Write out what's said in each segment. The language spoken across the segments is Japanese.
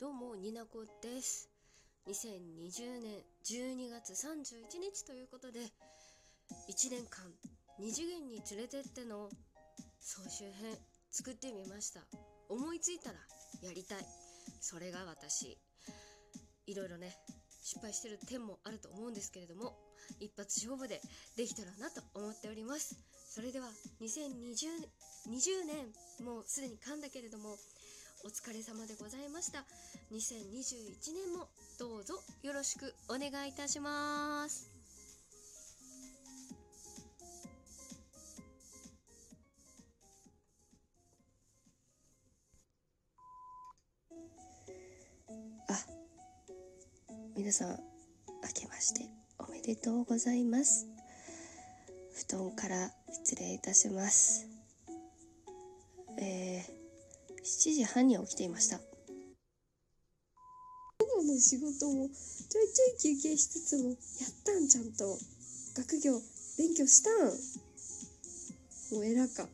どうもになこです。2020年12月31日ということで1年間二次元に連れてっての総集編作ってみました。思いついたらやりたい。それが私。いろいろね失敗してる点もあると思うんですけれども一発勝負でできたらなと思っております。それでは2020 20年もうすでに噛んだけれどもお疲れ様でございました。2021年もどうぞよろしくお願いいたします。あ皆さん明けましておめでとうございます。布団から失礼いたします。えー、7時半に起きていました。午後の仕事もちょいちょい休憩しつつもやったんちゃんと。学業勉強したん。もう偉か。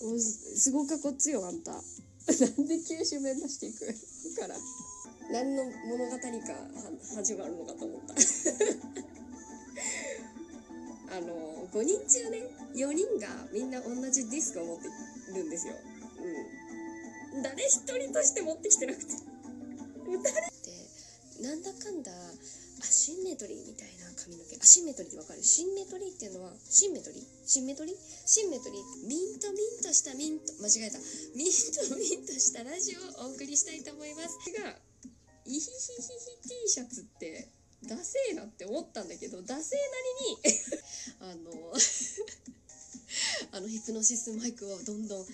もうすごかこっつよあんた。なんで九州弁出していく？から何の物語か始まるのかと思った。あの5人中ね4人がみんな同じディスクを持ってるんですよ。誰一人として持ってきてなくて。でなんだかんだアシンメトリーみたいな髪の毛。アシンメトリーってわかる？シンメトリーっていうのはシンメトリー？シンメトリー？シンメトリーミントミントしたミント。間違えた。ミントミントしたラジオをお送りしたいと思います。がイヒヒヒヒ T シャツってダセーなって思ったんだけどダセーなりに あの あのヒプノシスマイクをどんどんあの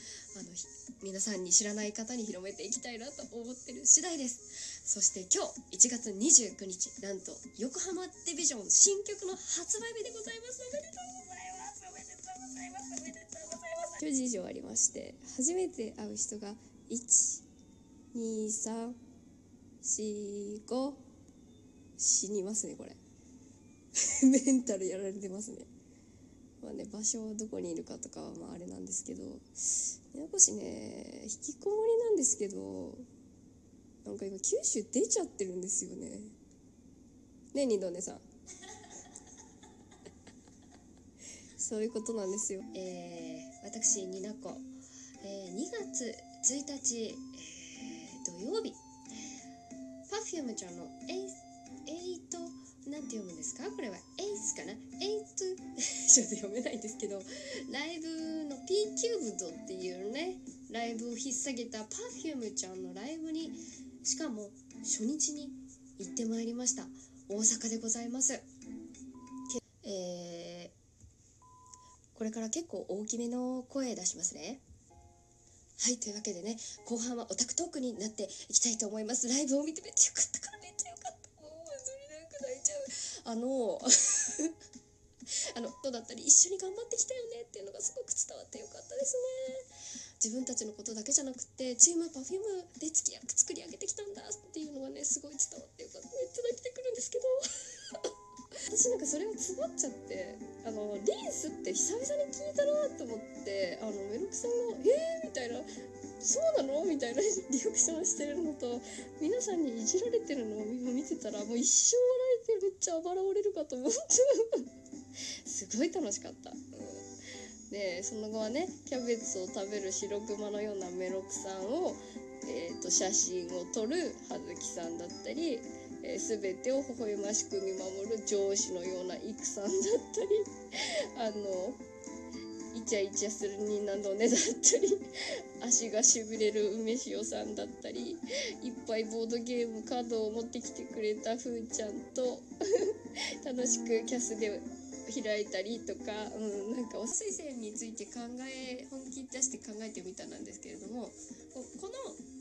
皆さんに知らない方に広めていきたいなと思ってる次第です。そして今日1月29日なんと横浜ディビジョン新曲の発売日でございます。おめでとうございます。おめでとうございます。おめでとうございます諸事情ありまして初めて会う人が12345死にますねこれ。メンタルやられてますね。まあね場所どこにいるかとかはまああれなんですけどややこしね引きこもりなんですけどなんか今九州出ちゃってるんですよね。ねえ二度寝さん。そういうことなんですよ。えー、私になこ、えー、2月1日、えー土曜日。Perfume ちゃんのエイエイトなんて読むんですか？これは。エイスかな？エイト ちょっと読めないんですけどライブの P キューブドっていうねライブを引っ提げた Perfume ちゃんのライブにしかも初日に行ってまいりました。大阪でございます。えー、これから結構大きめの声出しますね。はいというわけでね後半はオタクトークになっていきたいと思います。ライブを見てめっちゃよかった。からめっちゃよかった。もう本当になんか泣いちゃう。あの あの人だったり一緒に頑張ってきたよねっていうのがすごく伝わってよかったですね。自分たちのことだけじゃなくてチーム Perfume で付き合作り上げてきたんだっていうのがねすごい伝わってよかった。めっちゃ泣いてくるんですけど。私なんかそれを詰まっちゃってあのリンスって久々に聞いたなと思ってあのメロクさんが「えー?」みたいな「そうなの?」みたいな リアクションしてるのと皆さんにいじられてるのを見てたらもう一生笑えてめっちゃ暴られるかと思って。すごい楽しかった。うんでその後はねキャベツを食べる白熊のようなメロクさんを、えー、と写真を撮る葉月さんだったり、えー、全てを微笑ましく見守る上司のような育さんだったり あのイチャイチャするニーナドネだったり 足がしびれる梅塩さんだったりいっぱいボードゲームカードを持ってきてくれたふーちゃんと 楽しくキャスで開いたりとか、うん、なんかお推薦について考え本気出して考えてみたなんですけれどもここの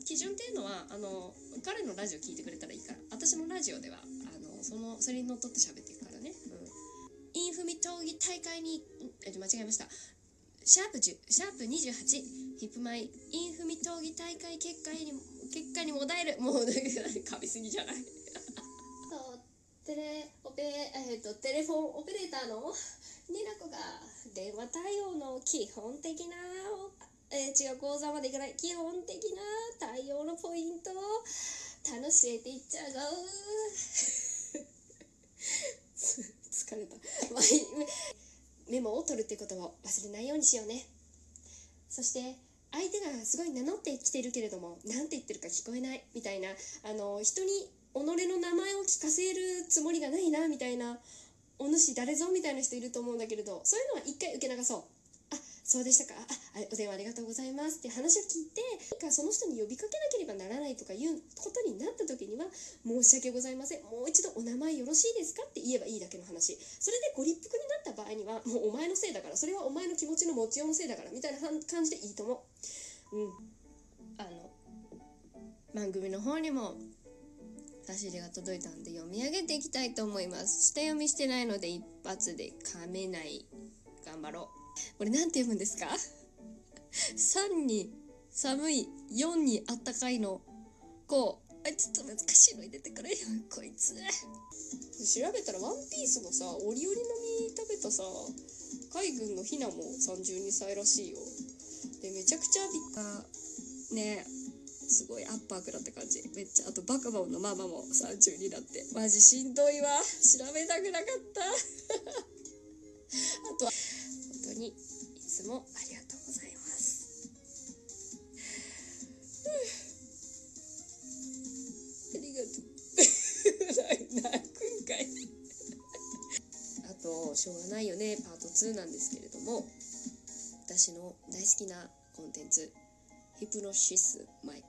基準っていうのはあの彼のラジオ聞いてくれたらいいから私のラジオではあのそのそれにのっとって喋っていくからね、うん、インフミ闘技大会にえ間違えました。シャープ10シャープ28ヒップマイインフミ闘技大会結果に結果にもだえる。もう噛みすぎじゃない？そうテレオペ、えー、とテレフォンオペレーターのニナコが電話対応の基本的な、えー違う講座までいかない。基本的な対応のポイントを楽しえていっちゃうぞ。疲れた、メモを取るってことを忘れないようにしようね。そして相手がすごい名乗ってきてるけれども何て言ってるか聞こえない。みたいなあの人に己の名前を聞かせるつもりがないなみたいなお主誰ぞみたいな人いると思うんだけれどそういうのは一回受け流そう。あそうでしたか。あお電話ありがとうございますって話を聞いてその人に呼びかけなければならないとかいうことになった時には申し訳ございません。もう一度お名前よろしいですかって言えばいいだけの話。それでご立腹になった場合にはもうお前のせいだからそれはお前の気持ちの持ちようのせいだからみたいな感じでいいと思う。うん。あの番組の方にも差し入れが届いたんで読み上げていきたいと思います。下読みしてないので一発で噛めない。頑張ろう。これ何て読むんですか？3に寒い4にあったかいの。こうあちょっと難しいの入れてくれよ。こいつ。調べたらワンピースのさ折々の実食べたさ海軍のヒナも32歳らしいよ。でめちゃくちゃびっかね。すごいアッパー食らった感じ。めっちゃあとバカボンのママも32だって。マジしんどいわ。調べたくなかった。あとは本当にいつもありがとうございます。ありがとう。泣くんかいあとしょうがないよね。パート2なんですけれども。私の大好きなコンテンツ。ヒプノシスマイク、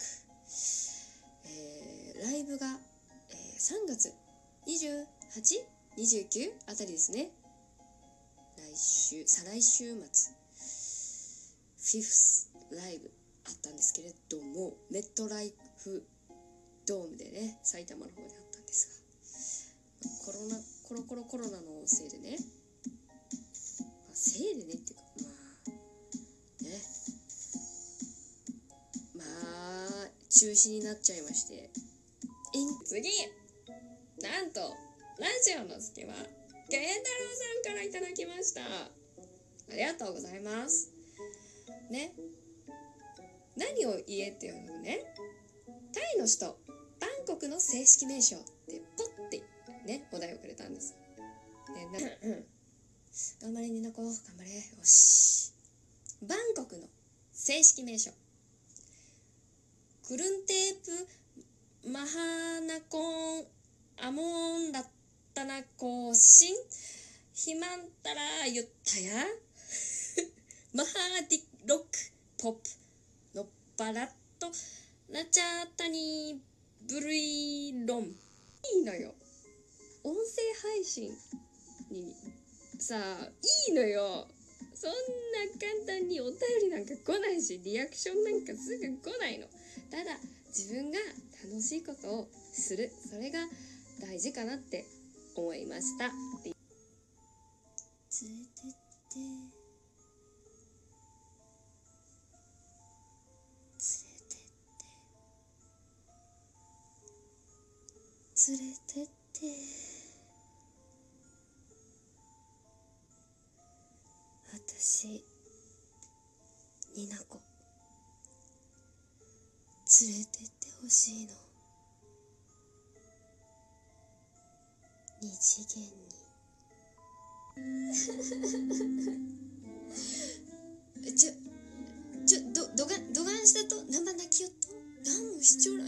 えー、ライブが、えー、3月2829あたりですね。来週再来週末。フィフスライブあったんですけれどもメットライフドームでね埼玉の方であったんですが。コロナコロコロコロナのせいでね、中止になっちゃいまして。次。なんとラジオの好きは健太郎さんからいただきました。ありがとうございます。ね。何を言えっていうのね。タイの首都バンコクの正式名称ってポッてねお題をくれたんです。でな頑張れニナコ。頑張れ。よし。バンコクの正式名称クルンテープマハナコンアモンラッタナコシンヒマンタラユッタヤ。マハディロックポップ。ノッパラット。ナチャータニブルイロン。いいのよ。音声配信にさあいいのよ。そんな簡単にお便りなんか来ないしリアクションなんかすぐ来ないの。ただ自分が楽しいことをする。それが大事かなって思いました。連れてって。連れてって。連れてって私になこ連れてってほしいの。二次元に。ちょちょどどがんどがんしたと？生泣きよっとがんもしちょら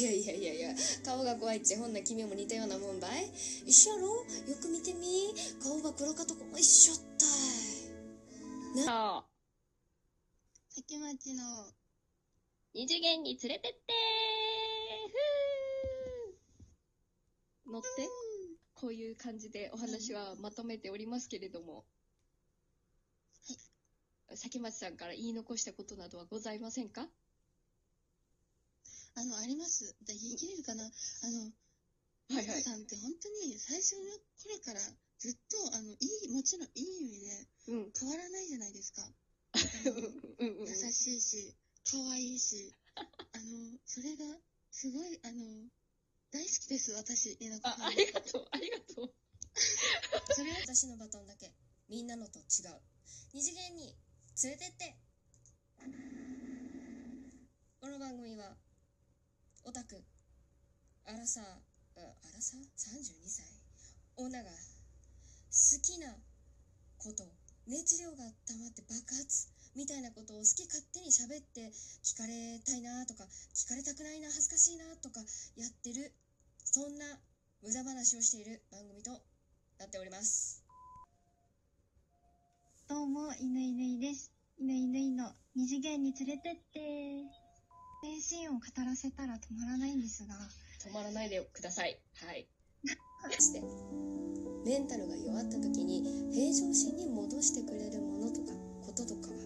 いやいやいやいや顔が怖いっちほんな君も似たようなもんばい。一緒やろ？よく見てみ。顔が黒かとこも一緒ったい。な関町の二次元に連れてってふー。乗って。こういう感じでお話はまとめておりますけれども、はい。崎町さんから言い残したことなどはございませんか？あの、あります。で言い切れるかな？あの、はいはい。さんって本当に最初の頃からずっと、あの、いい、もちろんいい意味でうん。変わらないじゃないですか。うん。優しいし、可愛いし、あの、それが、すごい、あの、大好きです、私、えなこあ、さん。ありがとう、ありがとう。それは、私のバトンだけみんなのと違う二次元に連れてってこの番組はオタクアラサーアラサー？32歳女が好きなこと熱量が溜まって爆発みたいなことを好き勝手に喋って聞かれたいなとか聞かれたくないな恥ずかしいなとかやってるそんな無駄話をしている番組となっておりますどうも、犬犬いです。犬犬いの二次元に連れてって。名シーンを語らせたら止まらないんですが、止まらないでください。はい。して。メンタルが弱った時に平常心に戻してくれるものとかこととかは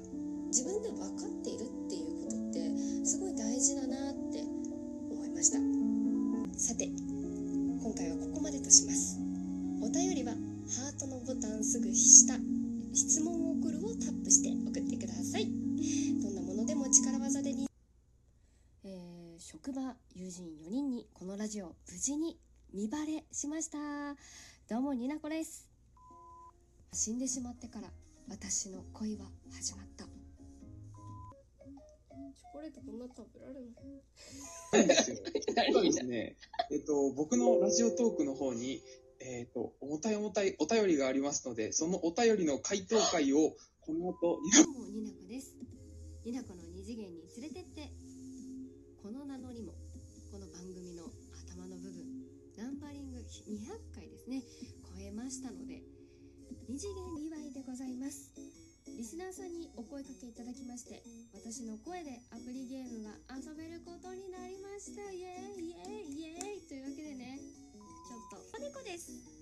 自分で分かっているっていうことってすごい大事だなって思いました。さて今回はここまでとします。お便りはハートのボタンすぐ下質問事に見バレしました。どうもニナコです。死んでしまってから私の恋は始まった。チョコレートこんな食べられない。ですね、えっと、僕のラジオトークの方に、えっと、重たい重たいお便りがありますので、そのお便りの回答会を、この後、どうもニナコです。ニナコの二次元に連れて200回ですね超えましたので二次元祝いでございます。リスナーさんにお声かけいただきまして私の声でアプリゲームが遊べることになりました。イエーイイエーイイエーイというわけでねちょっとおでこです。